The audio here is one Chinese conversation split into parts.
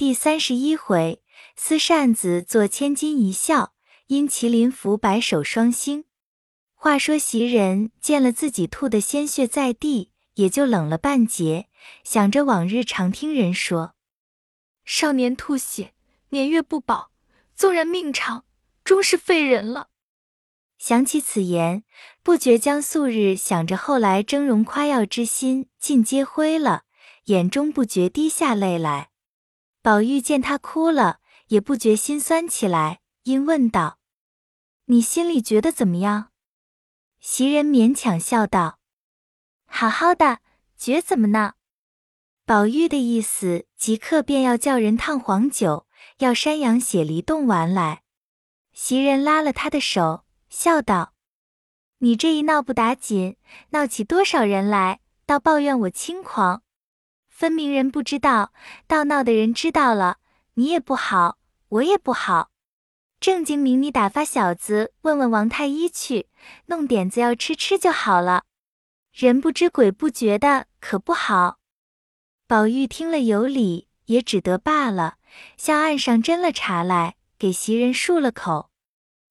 第三十一回，撕扇子做千金一笑，因麒麟服白首双星。话说袭人见了自己吐的鲜血在地，也就冷了半截，想着往日常听人说，少年吐血，年月不保，纵然命长，终是废人了。想起此言，不觉将素日想着后来峥嵘夸耀之心尽皆灰了，眼中不觉滴下泪来。宝玉见他哭了，也不觉心酸起来，因问道：“你心里觉得怎么样？”袭人勉强笑道：“好好的，觉怎么呢？”宝玉的意思即刻便要叫人烫黄酒，要山羊血梨冻丸来。袭人拉了他的手，笑道：“你这一闹不打紧，闹起多少人来，倒抱怨我轻狂。”分明人不知道，倒闹的人知道了，你也不好，我也不好。正经明，你打发小子问问王太医去，弄点子要吃吃就好了。人不知鬼不觉的，可不好。宝玉听了有理，也只得罢了，向岸上斟了茶来，给袭人漱了口。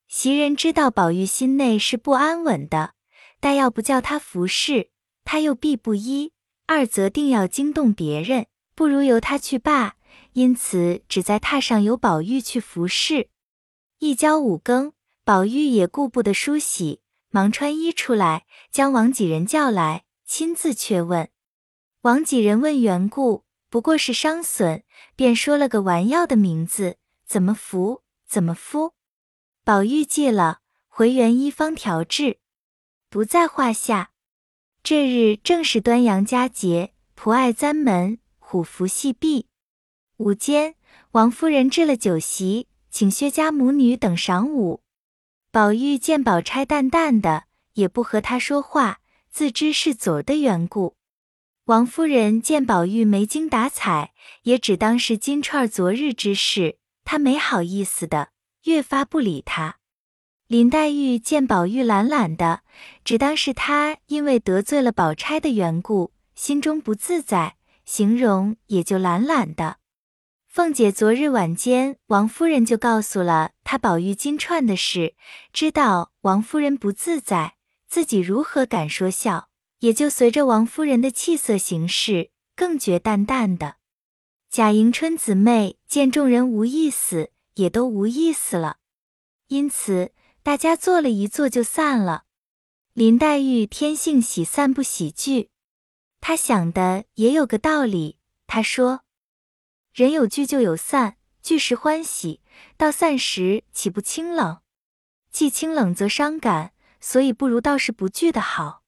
袭人知道宝玉心内是不安稳的，但要不叫他服侍，他又必不依。二则定要惊动别人，不如由他去罢。因此只在榻上由宝玉去服侍。一交五更，宝玉也顾不得梳洗，忙穿衣出来，将王几人叫来，亲自却问。王几人问缘故，不过是伤损，便说了个丸药的名字，怎么服，怎么敷。宝玉记了，回原医方调治，不在话下。这日正是端阳佳节，仆爱簪门，虎符戏毕。午间，王夫人置了酒席，请薛家母女等赏午。宝玉见宝钗淡淡的，也不和她说话，自知是嘴儿的缘故。王夫人见宝玉没精打采，也只当是金钏昨日之事，她没好意思的，越发不理他。林黛玉见宝玉懒懒的，只当是他因为得罪了宝钗的缘故，心中不自在，形容也就懒懒的。凤姐昨日晚间，王夫人就告诉了她宝玉金钏的事，知道王夫人不自在，自己如何敢说笑，也就随着王夫人的气色行事，更觉淡淡的。贾迎春姊妹见众人无意思，也都无意思了，因此。大家坐了一坐就散了。林黛玉天性喜散不喜聚，她想的也有个道理。她说：“人有聚就有散，聚时欢喜，到散时岂不清冷？既清冷则伤感，所以不如倒是不聚的好。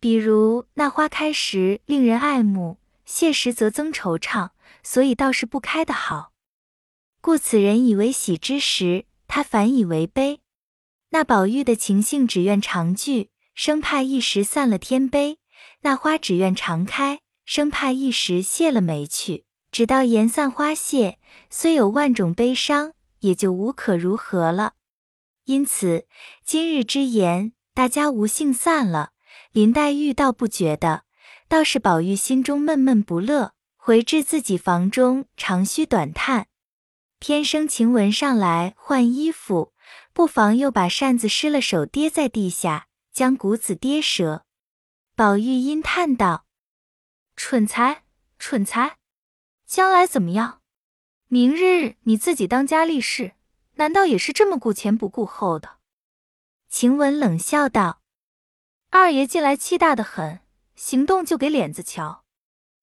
比如那花开时令人爱慕，谢时则增惆怅，所以倒是不开的好。故此人以为喜之时，他反以为悲。”那宝玉的情性只愿长聚，生怕一时散了天悲；那花只愿常开，生怕一时谢了没趣。直到言散花谢，虽有万种悲伤，也就无可如何了。因此今日之言，大家无幸散了。林黛玉倒不觉得，倒是宝玉心中闷闷不乐，回至自己房中长吁短叹。偏生晴雯上来换衣服。不妨又把扇子失了手，跌在地下，将骨子跌折。宝玉阴叹道：“蠢材，蠢材！将来怎么样？明日你自己当家立事，难道也是这么顾前不顾后的？”晴雯冷笑道：“二爷近来气大的很，行动就给脸子瞧。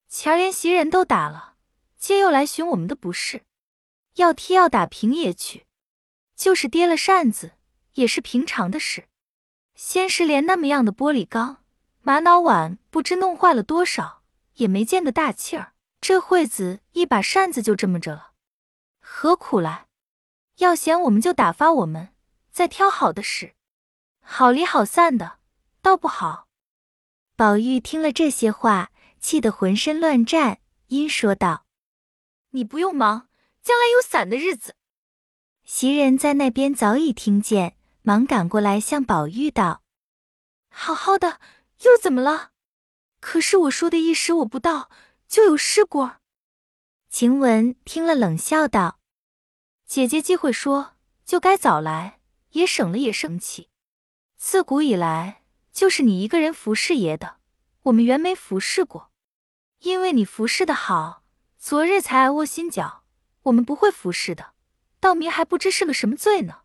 前儿连袭人都打了，今又来寻我们的不是，要踢要打平也去。”就是跌了扇子，也是平常的事。先是连那么样的玻璃缸、玛瑙碗，不知弄坏了多少，也没见得大气儿。这会子一把扇子就这么着了，何苦来？要嫌我们就打发我们，再挑好的使。好离好散的，倒不好。宝玉听了这些话，气得浑身乱颤，因说道：“你不用忙，将来有伞的日子。”袭人在那边早已听见，忙赶过来向宝玉道：“好好的，又怎么了？可是我说的一时我不到，就有事故。”晴雯听了，冷笑道：“姐姐既会说，就该早来，也省了也生气。自古以来，就是你一个人服侍爷的，我们原没服侍过。因为你服侍的好，昨日才挨窝心脚。我们不会服侍的，道明还不知是个什么罪呢。”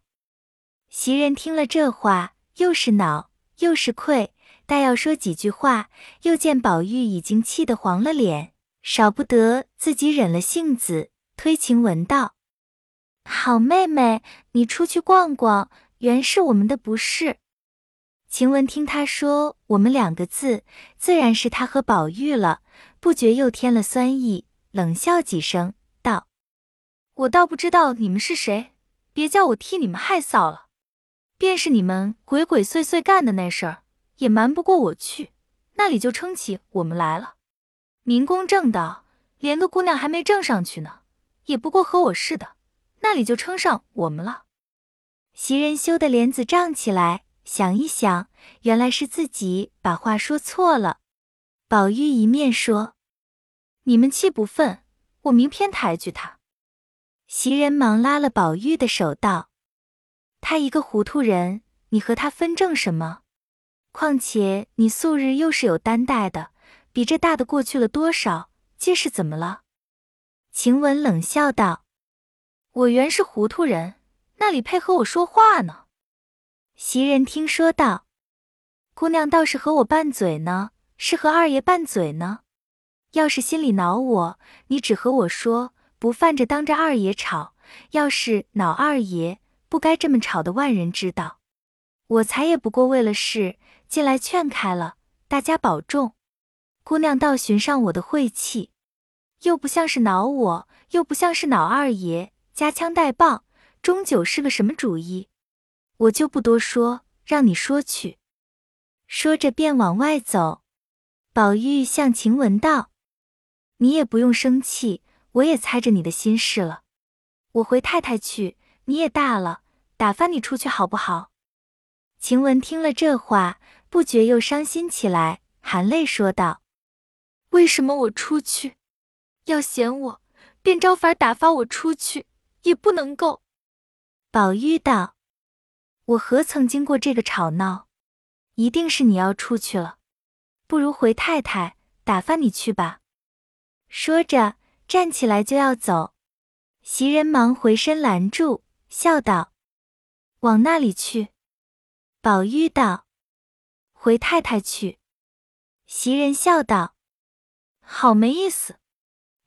袭人听了这话，又是恼又是愧，待要说几句话，又见宝玉已经气得黄了脸。少不得自己忍了性子，推晴雯道：“好妹妹，你出去逛逛，原是我们的不是。”晴雯听他说“我们”两个字，自然是他和宝玉了，不觉又添了酸意，冷笑几声，：“我倒不知道你们是谁，别叫我替你们害臊了。便是你们鬼鬼祟祟干的那事儿，也瞒不过我去，那里就称起我们来了。”明公正道，连个姑娘还没正上去呢，也不过和我似的，那里就称上我们了。袭人羞得脸子涨起来，想一想，原来是自己把话说错了。宝玉一面说：“你们气不忿，我明偏抬举他。”袭人忙拉了宝玉的手道：“他一个糊涂人，你和他分正什么？况且你素日又是有担待的。”比这大的过去了多少？这是怎么了？晴雯冷笑道：“我原是糊涂人，那里配和我说话呢？”袭人听说道：“姑娘倒是和我拌嘴呢，是和二爷拌嘴呢。要是心里恼我，你只和我说，不犯着当着二爷吵；要是恼二爷，不该这么吵的，万人知道。我才也不过为了事进来劝开了，大家保重。”姑娘倒寻上我的晦气，又不像是恼我，又不像是恼二爷，夹枪带棒，终究是个什么主意？我就不多说，让你说去。说着便往外走。宝玉向晴雯道：“你也不用生气，我也猜着你的心事了。我回太太去，你也大了，打发你出去好不好？”晴雯听了这话，不觉又伤心起来，含泪说道。为什么我出去，要嫌我，便招法打发我出去，也不能够。宝玉道：“我何曾经过这个吵闹？一定是你要出去了，不如回太太打发你去吧。”说着站起来就要走，袭人忙回身拦住，笑道：“往那里去？”宝玉道：“回太太去。”袭人笑道。好没意思，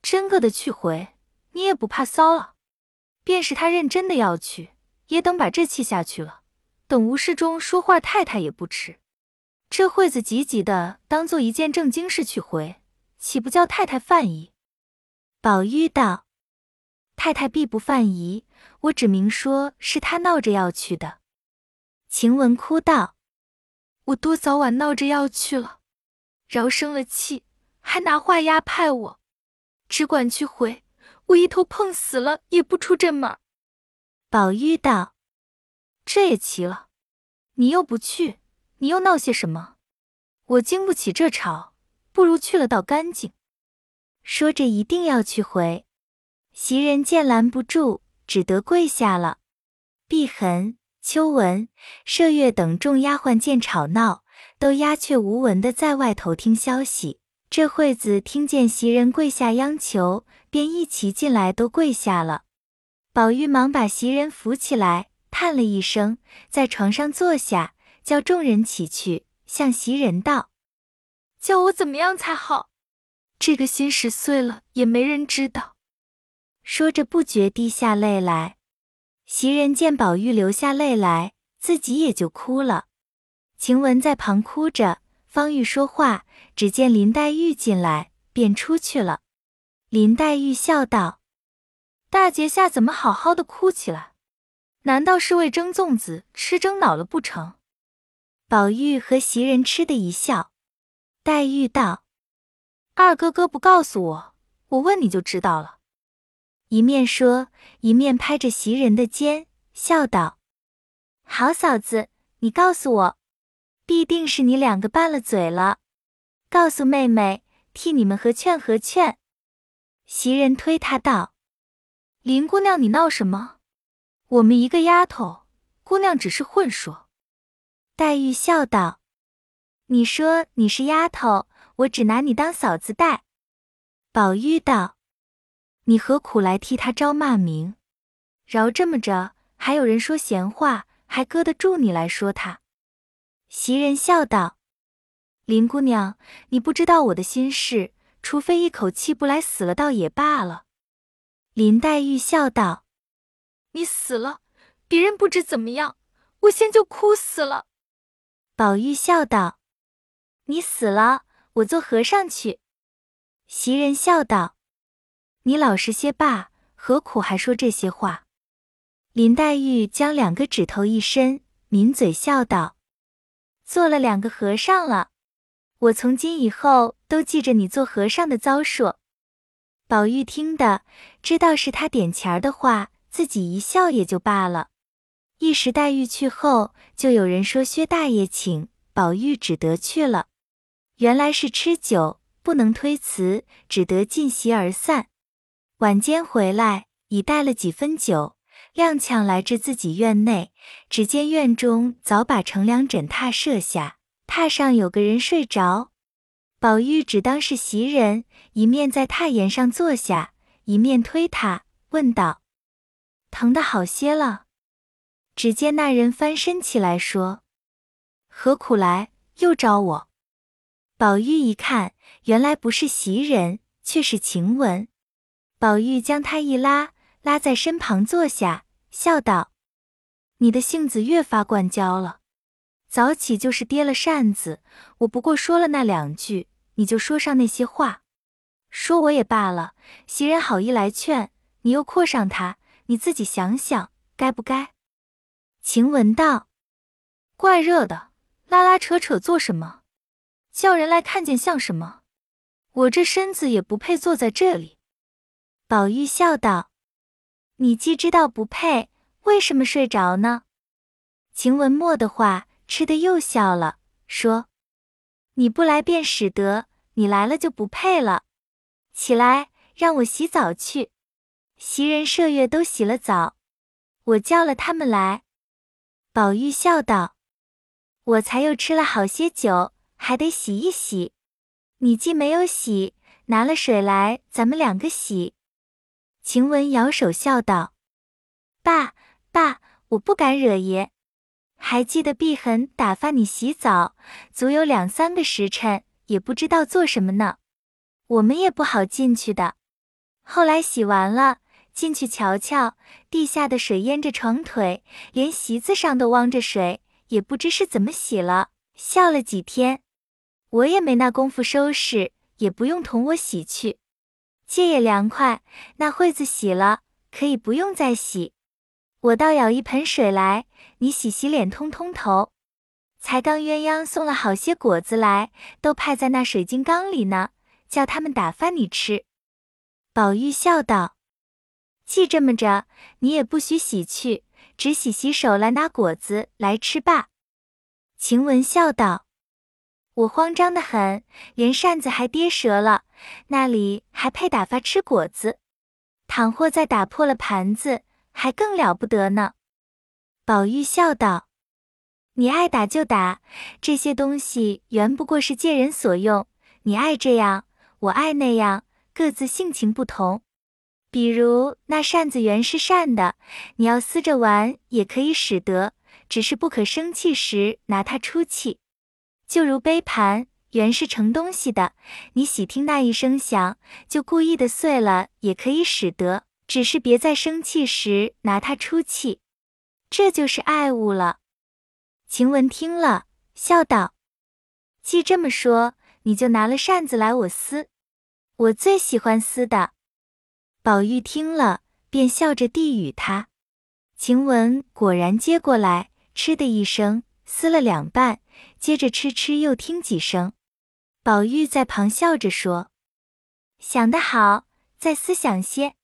真个的去回，你也不怕骚了。便是他认真的要去，也等把这气下去了，等无事中说话太太也不迟。这会子急急的当做一件正经事去回，岂不叫太太犯疑？宝玉道：“太太必不犯疑，我只明说是他闹着要去的。”晴雯哭道：“我多早晚闹着要去了，饶生了气。”还拿话压派我，只管去回，我一头碰死了也不出这门。宝玉道：“这也奇了，你又不去，你又闹些什么？我经不起这吵，不如去了倒干净。”说着一定要去回，袭人见拦不住，只得跪下了。碧痕、秋纹、麝月等众丫鬟见吵闹，都鸦雀无闻的在外头听消息。这会子听见袭人跪下央求，便一齐进来，都跪下了。宝玉忙把袭人扶起来，叹了一声，在床上坐下，叫众人起去，向袭人道：“叫我怎么样才好？这个心事碎了，也没人知道。”说着不觉滴下泪来。袭人见宝玉流下泪来，自己也就哭了。晴雯在旁哭着，方玉说话。只见林黛玉进来，便出去了。林黛玉笑道：“大节下怎么好好的哭起来？难道是为蒸粽子吃蒸恼了不成？”宝玉和袭人吃的一笑。黛玉道：“二哥哥不告诉我，我问你就知道了。”一面说，一面拍着袭人的肩，笑道：“好嫂子，你告诉我，必定是你两个拌了嘴了。”告诉妹妹，替你们和劝和劝。袭人推他道：“林姑娘，你闹什么？我们一个丫头，姑娘只是混说。”黛玉笑道：“你说你是丫头，我只拿你当嫂子待。”宝玉道：“你何苦来替他招骂名？饶这么着，还有人说闲话，还搁得住你来说他？”袭人笑道：“林姑娘，你不知道我的心事，除非一口气不来，死了倒也罢了。”林黛玉笑道：“你死了，别人不知怎么样，我先就哭死了。”宝玉笑道：“你死了，我做和尚去。”袭人笑道：“你老实些罢，何苦还说这些话？”林黛玉将两个指头一伸，抿嘴笑道：“做了两个和尚了，我从今以后都记着你做和尚的遭数。”宝玉听得知道是他点钱儿的话，自己一笑也就罢了。一时黛玉去后，就有人说薛大爷请，宝玉只得去了。原来是吃酒，不能推辞，只得尽席而散。晚间回来，已带了几分酒，踉跄来至自己院内，只见院中早把乘凉枕榻设下，榻上有个人睡着。宝玉只当是袭人，一面在榻沿上坐下，一面推他，问道：“疼得好些了？”只见那人翻身起来说：“何苦来？又招我？”宝玉一看，原来不是袭人，却是晴雯。宝玉将她一拉，拉在身旁坐下，笑道：“你的性子越发惯娇了。早起就是跌了扇子，我不过说了那两句，你就说上那些话。说我也罢了，袭人好意来劝，你又阔上他，你自己想想，该不该？”晴雯道：“怪热的，拉拉扯扯做什么？叫人来看见像什么？我这身子也不配坐在这里。”宝玉笑道：“你既知道不配，为什么睡着呢？”晴雯默的话，吃的又笑了，说：“你不来便使得，你来了就不配了。起来，让我洗澡去。袭人、麝月都洗了澡，我叫了他们来。”宝玉笑道：“我才又吃了好些酒，还得洗一洗。你既没有洗，拿了水来，咱们两个洗。”晴雯摇手笑道：“爸爸，我不敢惹爷。还记得碧痕打发你洗澡，足有两三个时辰，也不知道做什么呢。我们也不好进去的。后来洗完了。”进去瞧瞧，地下的水淹着床腿，连席子上都汪着水，也不知是怎么洗了。笑了几天，我也没那功夫收拾，也不用同我洗去。借也凉快，那惠子洗了，可以不用再洗。我倒舀一盆水来，你洗洗脸，通通头。才刚鸳鸯送了好些果子来，都派在那水晶缸里呢，叫他们打发你吃。宝玉笑道。既这么着，你也不许洗去，只洗洗手来拿果子来吃罢。晴雯笑道：“我慌张的很，连扇子还跌折了，那里还配打发吃果子？倘或再打破了盘子，还更了不得呢。”宝玉笑道：“你爱打就打，这些东西原不过是借人所用，你爱这样，我爱那样，各自性情不同。”比如那扇子原是扇的，你要撕着玩也可以使得，只是不可生气时拿它出气。就如杯盘原是盛东西的，你喜听那一声响，就故意的碎了也可以使得，只是别在生气时拿它出气。这就是爱物了。晴雯听了，笑道：“既这么说，你就拿了扇子来我撕，我最喜欢撕的。”宝玉听了，便笑着递与他。晴雯果然接过来，嗤的一声撕了两半，接着嗤嗤又听几声。宝玉在旁笑着说：“想得好，再思想些。”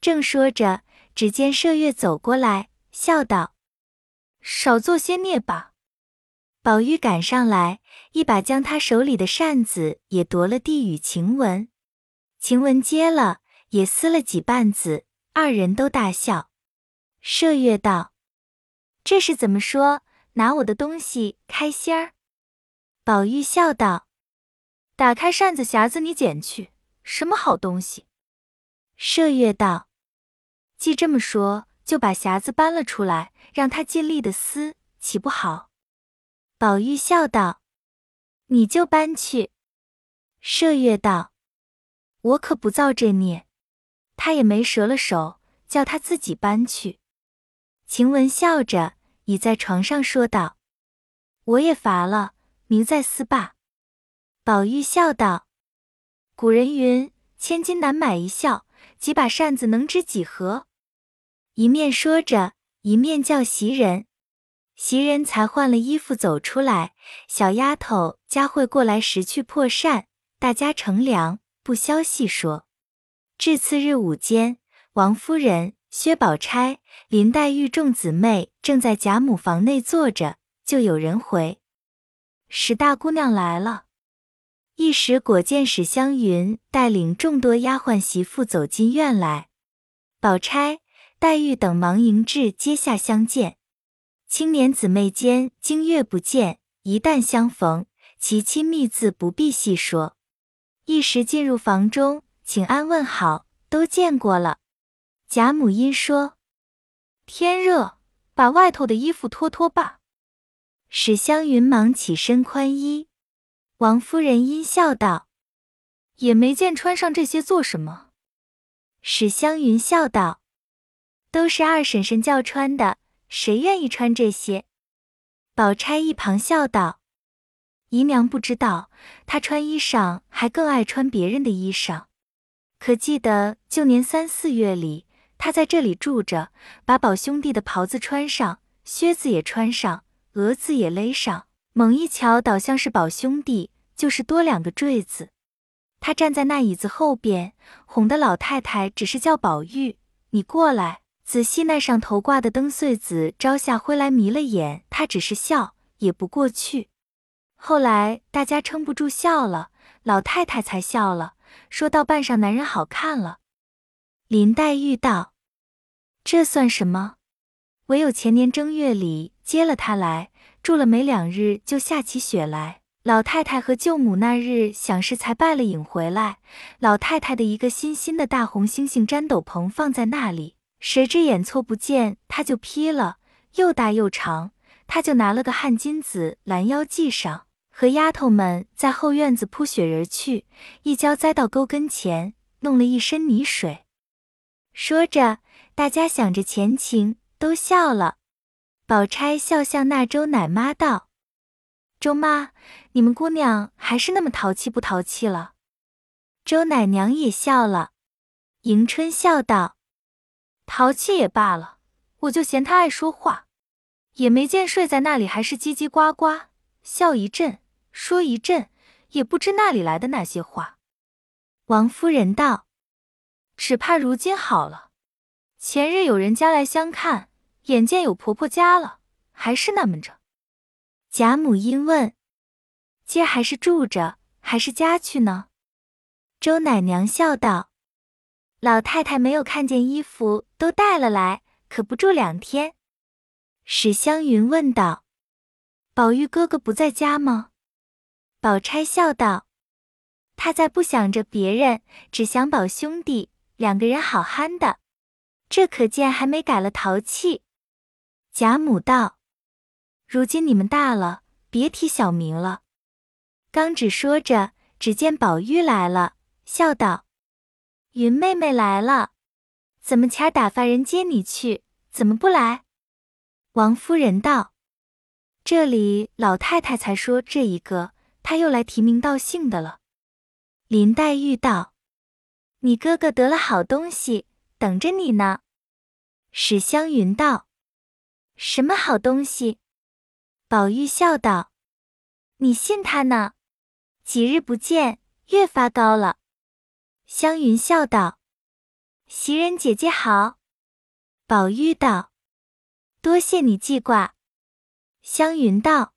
正说着，只见麝月走过来，笑道：“少做些孽吧。”宝玉赶上来，一把将他手里的扇子也夺了，递与晴雯。晴雯接了，也撕了几瓣子，二人都大笑。麝月道：“这是怎么说？拿我的东西开心儿？”宝玉笑道：“打开扇子匣子，你捡去，什么好东西？”麝月道：“既这么说，就把匣子搬了出来，让他尽力的撕，岂不好？”宝玉笑道：“你就搬去。”麝月道：“我可不造这孽。”他也没折了手，叫他自己搬去。晴雯笑着倚在床上说道：“我也乏了，明再撕罢。”宝玉笑道：“古人云，千金难买一笑，几把扇子能值几何？”一面说着，一面叫袭人。袭人才换了衣服走出来，小丫头佳慧过来拾去破扇，大家乘凉，不消细说。至次日午间，王夫人、薛宝钗、林黛玉众姊妹正在贾母房内坐着，就有人回：“史大姑娘来了。”一时果见史湘云带领众多丫鬟媳妇走进院来，宝钗、黛玉等忙迎至阶下相见。青年姊妹间经月不见，一旦相逢，其亲密自不必细说。一时进入房中，请安问好，都见过了。贾母因说：“天热，把外头的衣服脱脱吧。”史湘云忙起身宽衣。王夫人因笑道：“也没见穿上这些做什么。”史湘云笑道：“都是二婶婶叫穿的。”谁愿意穿这些？宝钗一旁笑道：“姨娘不知道，她穿衣裳还更爱穿别人的衣裳。可记得旧年三四月里，他在这里住着，把宝兄弟的袍子穿上，靴子也穿上，额子也勒上。猛一瞧，倒像是宝兄弟，就是多两个坠子。他站在那椅子后边，哄得老太太只是叫宝玉，你过来。”仔细那上头挂的灯穗子，朝下挥来迷了眼，他只是笑，也不过去。后来大家撑不住笑了，老太太才笑了，说到半上男人好看了。林黛玉道：“这算什么？唯有前年正月里接了他来，住了没两日，就下起雪来。老太太和舅母那日想是才拜了影回来，老太太的一个新新的大红猩猩毡斗篷放在那里。”谁知眼错不见，他就披了，又大又长，他就拿了个汗巾子拦腰系上，和丫头们在后院子铺雪人去，一跤栽到沟跟前，弄了一身泥水。说着，大家想着前情，都笑了。宝钗笑向那周奶妈道：“周妈，你们姑娘还是那么淘气不淘气了？”周奶娘也笑了。迎春笑道。淘气也罢了，我就嫌他爱说话，也没见睡在那里还是叽叽呱呱，笑一阵，说一阵，也不知那里来的那些话。王夫人道：“只怕如今好了，前日有人家来相看，眼见有婆婆家了，还是那么着。”贾母因问：“今儿还是住着，还是家去呢？”周奶娘笑道。老太太没有看见衣服，都带了来，可不住两天。史湘云问道：“宝玉哥哥不在家吗？”宝钗笑道：“他在不想着别人，只想宝兄弟两个人好憨的。这可见还没改了淘气。”贾母道：“如今你们大了，别提小名了。”刚只说着，只见宝玉来了，笑道。云妹妹来了，怎么前儿打发人接你去，怎么不来？王夫人道：“这里老太太才说这一个，她又来提名道姓的了。”林黛玉道：“你哥哥得了好东西，等着你呢。”史湘云道：“什么好东西？”宝玉笑道：“你信他呢？几日不见，越发高了。”湘云笑道：“袭人姐姐好。”宝玉道：“多谢你记挂。”湘云道：“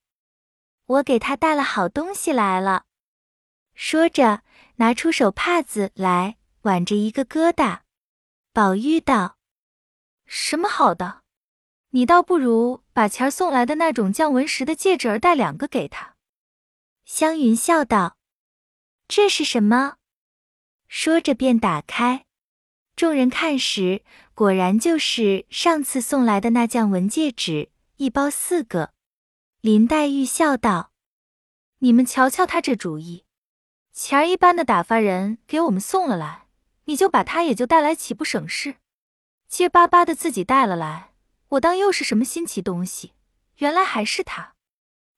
我给他带了好东西来了。”说着，拿出手帕子来，挽着一个疙瘩。宝玉道：“什么好的？你倒不如把前儿送来的那种降纹石的戒指儿带两个给他。”湘云笑道：“这是什么？”说着便打开。众人看时，果然就是上次送来的那降纹戒指，一包四个。林黛玉笑道：“你们瞧瞧他这主意，钱儿一般的打发人给我们送了来，你就把他也就带来，岂不省事？结巴巴的自己带了来，我当又是什么新奇东西，原来还是他。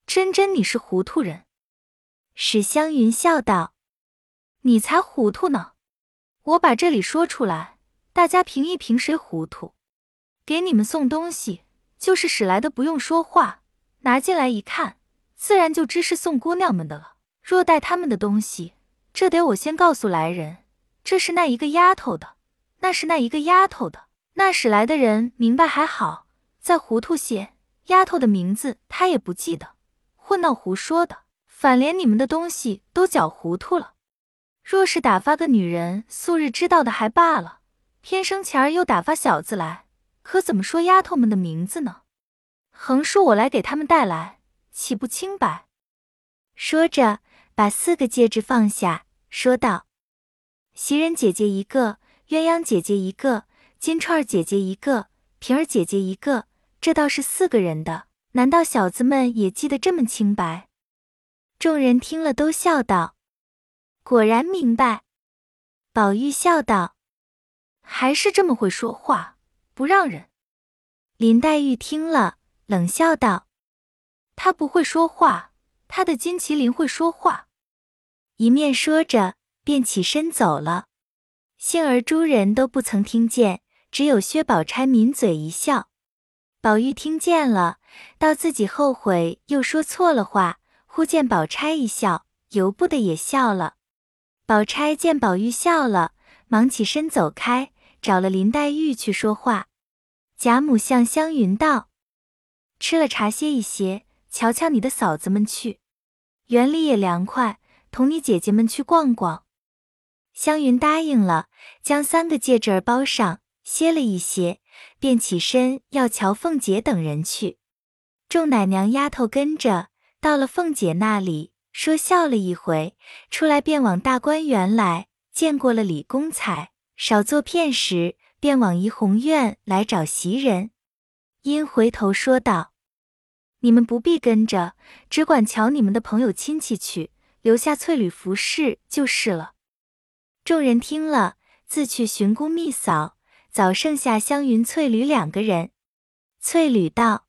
真真你是糊涂人。”史湘云笑道：“你才糊涂呢。”我把这里说出来，大家评一评谁糊涂。给你们送东西，就是使来的，不用说话，拿进来一看，自然就知是送姑娘们的了。若带他们的东西，这得我先告诉来人，这是那一个丫头的，那是那一个丫头的。那使来的人明白还好，再糊涂些，丫头的名字他也不记得，混闹胡说的，反连你们的东西都搅糊涂了。若是打发个女人，素日知道的还罢了，偏生前儿又打发小子来，可怎么说丫头们的名字呢？横竖我来给他们带来，岂不清白？说着，把四个戒指放下，说道：“袭人姐姐一个，鸳鸯姐姐一个，金钏姐姐一个，平儿姐姐一个，这倒是四个人的。难道小子们也记得这么清白？”众人听了，都笑道。果然明白，宝玉笑道：“还是这么会说话，不让人。”林黛玉听了，冷笑道：“他不会说话，他的金麒麟会说话。”一面说着，便起身走了。幸而诸人都不曾听见，只有薛宝钗抿嘴一笑。宝玉听见了，道自己后悔又说错了话，忽见宝钗一笑，由不得也笑了。宝钗见宝玉笑了，忙起身走开，找了林黛玉去说话。贾母向湘云道：“吃了茶歇一歇，瞧瞧你的嫂子们去，园里也凉快，同你姐姐们去逛逛。”湘云答应了，将三个戒指儿包上，歇了一歇，便起身要瞧凤姐等人去。众奶娘丫头跟着到了凤姐那里。说笑了一回，出来便往大观园来，见过了李公才，少做片时，便往怡红院来找袭人。因回头说道：“你们不必跟着，只管瞧你们的朋友亲戚去，留下翠缕服侍就是了。”众人听了，自去寻姑觅嫂，早剩下湘云、翠缕两个人。翠缕道：“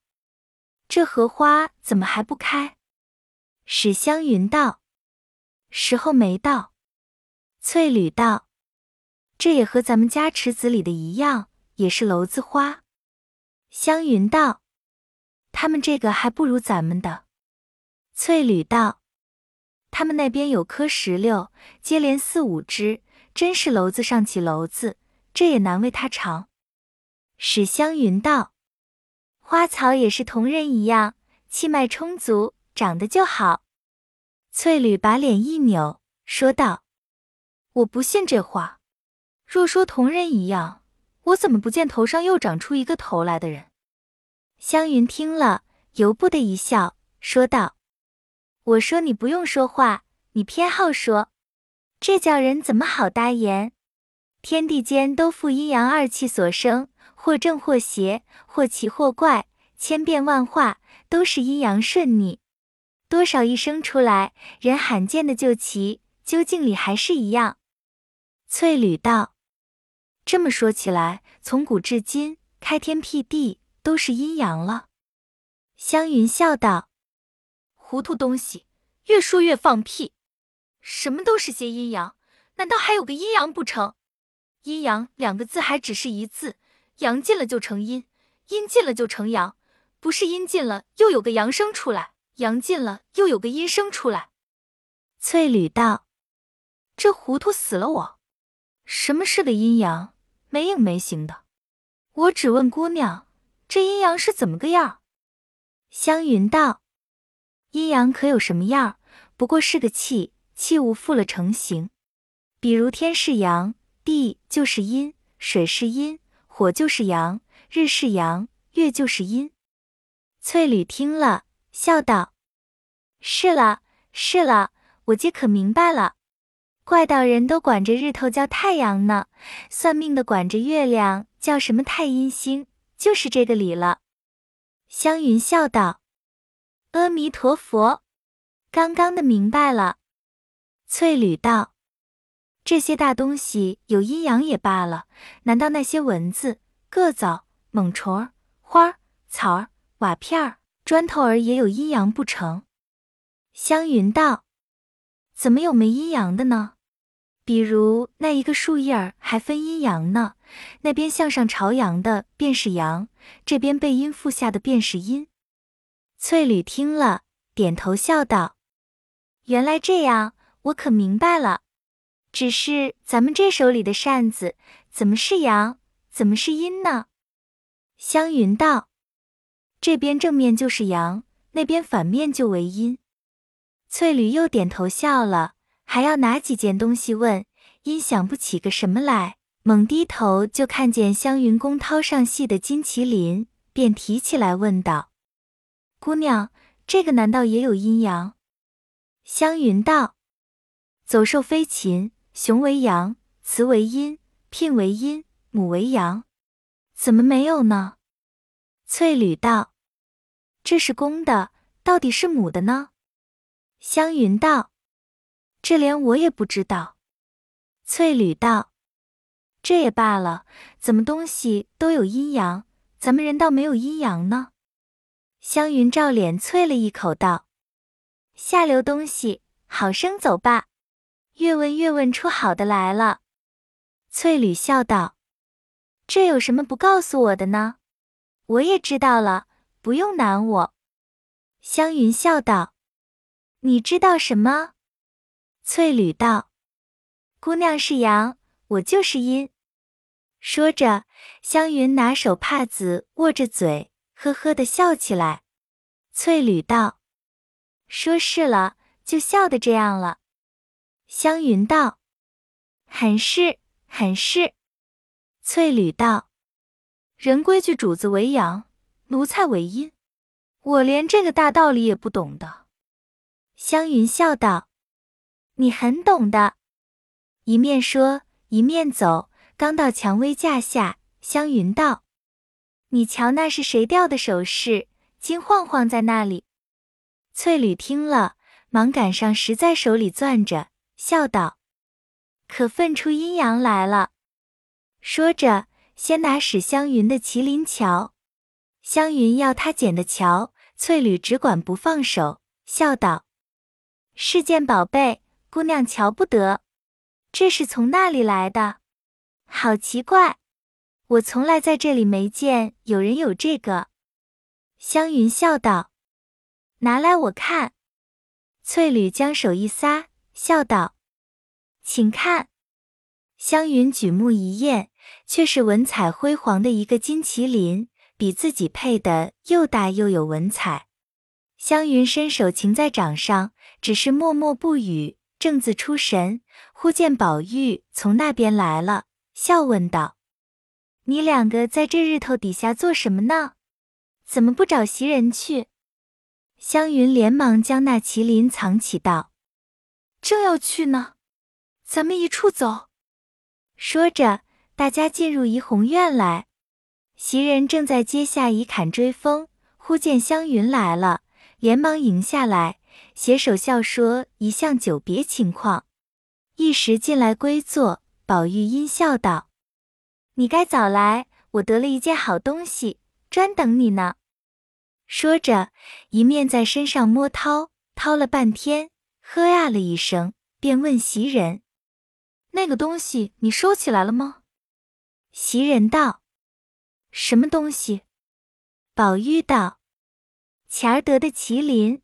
这荷花怎么还不开？”史湘云道：“时候没到。”翠缕道：“这也和咱们家池子里的一样，也是娄子花。”湘云道：“他们这个还不如咱们的。”翠缕道：“他们那边有棵石榴，接连四五枝，真是娄子上起娄子，这也难为他长。”史湘云道：“花草也是同人一样，气脉充足。”长得就好，翠缕把脸一扭，说道：“我不信这话。若说同人一样，我怎么不见头上又长出一个头来的人？”湘云听了，由不得一笑，说道：“我说你不用说话，你偏好说，这叫人怎么好答言？天地间都负阴阳二气所生，或正或邪，或奇或怪，千变万化，都是阴阳顺逆。”多少一生出来，人罕见的就奇，究竟里还是一样。翠缕道：“这么说起来，从古至今，开天辟地都是阴阳了。”湘云笑道：“糊涂东西，越说越放屁。什么都是些阴阳，难道还有个阴阳不成？阴阳两个字还只是一字，阳尽了就成阴，阴尽了就成阳，不是阴尽了又有个阳生出来。”阳尽了，又有个阴生出来。翠缕道：“这糊涂死了我！什么是个阴阳？没影没形的。我只问姑娘，这阴阳是怎么个样？”湘云道：“阴阳可有什么样？不过是个气，气无复了成形。比如天是阳，地就是阴；水是阴，火就是阳；日是阳，月就是阴。翠缕听了，笑道：“是了，是了，我皆可明白了。怪道人都管着日头叫太阳呢，算命的管着月亮叫什么太阴星，就是这个理了。”湘云笑道：“阿弥陀佛，刚刚的明白了。”翠缕道：“这些大东西有阴阳也罢了，难道那些蚊子、个蚤、猛虫儿、花儿、草儿？”瓦片儿、砖头儿也有阴阳不成？湘云道：“怎么有没阴阳的呢？比如那一个树叶儿还分阴阳呢，那边向上朝阳的便是阳，这边背阴覆下的便是阴。”翠缕听了，点头笑道：“原来这样，我可明白了。只是咱们这手里的扇子，怎么是阳，怎么是阴呢？”湘云道。这边正面就是阳，那边反面就为阴。翠缕又点头笑了，还要拿几件东西问，因想不起个什么来，猛低头就看见湘云公涛上系的金麒麟，便提起来问道：“姑娘，这个难道也有阴阳？”湘云道：“走兽飞禽，雄为阳，雌为阴，聘为阴，母为阳，怎么没有呢？”翠缕道。这是公的，到底是母的呢？湘云道：“这连我也不知道。”翠缕道：“这也罢了，怎么东西都有阴阳，咱们人倒没有阴阳呢？”湘云照脸啐了一口道：“下流东西，好生走吧！越问越问出好的来了。”翠缕笑道：“这有什么不告诉我的呢？我也知道了。”不用难我，湘云笑道：“你知道什么？”翠缕道：“姑娘是阳，我就是阴。”说着，湘云拿手帕子握着嘴，呵呵的笑起来。翠缕道：“说是了，就笑得这样了。”湘云道：“很是，很是。”翠缕道：“人规矩，主子为阳。”奴才为阴，我连这个大道理也不懂的。湘云笑道：“你很懂的。”一面说，一面走，刚到蔷薇架下，湘云道：“你瞧那是谁掉的首饰，金晃晃在那里。”翠缕听了，忙赶上实在手里攥着，笑道：“可分出阴阳来了。”说着，先拿史湘云的麒麟桥。湘云要他捡的桥，翠缕只管不放手，笑道：“是件宝贝，姑娘瞧不得。这是从那里来的？好奇怪，我从来在这里没见有人有这个。”湘云笑道：“拿来我看。”翠缕将手一撒，笑道：“请看。”湘云举目一验，却是文采辉煌的一个金麒麟。比自己配的又大又有文采，湘云伸手擎在掌上，只是默默不语，正自出神，忽见宝玉从那边来了，笑问道：“你两个在这日头底下做什么呢？怎么不找袭人去？”湘云连忙将那麒麟藏起，道：“正要去呢，咱们一处走。”说着，大家进入怡红院来。袭人正在阶下以砍追风，忽见湘云来了，连忙迎下来，携手笑说一向久别情况，一时进来归坐。宝玉阴笑道：“你该早来，我得了一件好东西，专等你呢。”说着，一面在身上摸掏，掏了半天，呵呀了一声，便问袭人：“那个东西你收起来了吗？”袭人道。什么东西？宝玉道：“前儿得的麒麟。”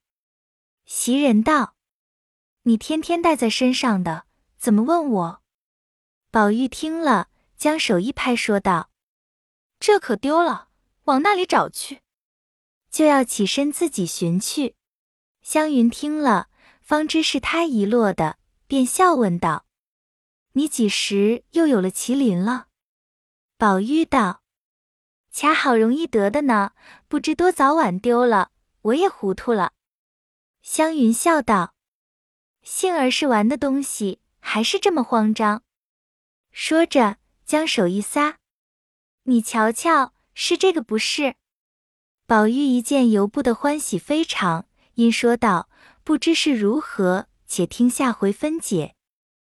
袭人道：“你天天带在身上的，怎么问我？”宝玉听了，将手一拍，说道：“这可丢了，往那里找去。”就要起身自己寻去。湘云听了，方知是他遗落的，便笑问道：“你几时又有了麒麟了？”宝玉道：“恰好容易得的呢，不知多早晚丢了，我也糊涂了。”湘云笑道：“幸儿是玩的东西，还是这么慌张？”说着，将手一撒：“你瞧瞧，是这个不是？”宝玉一见，由不得欢喜非常，因说道：“不知是如何，且听下回分解。”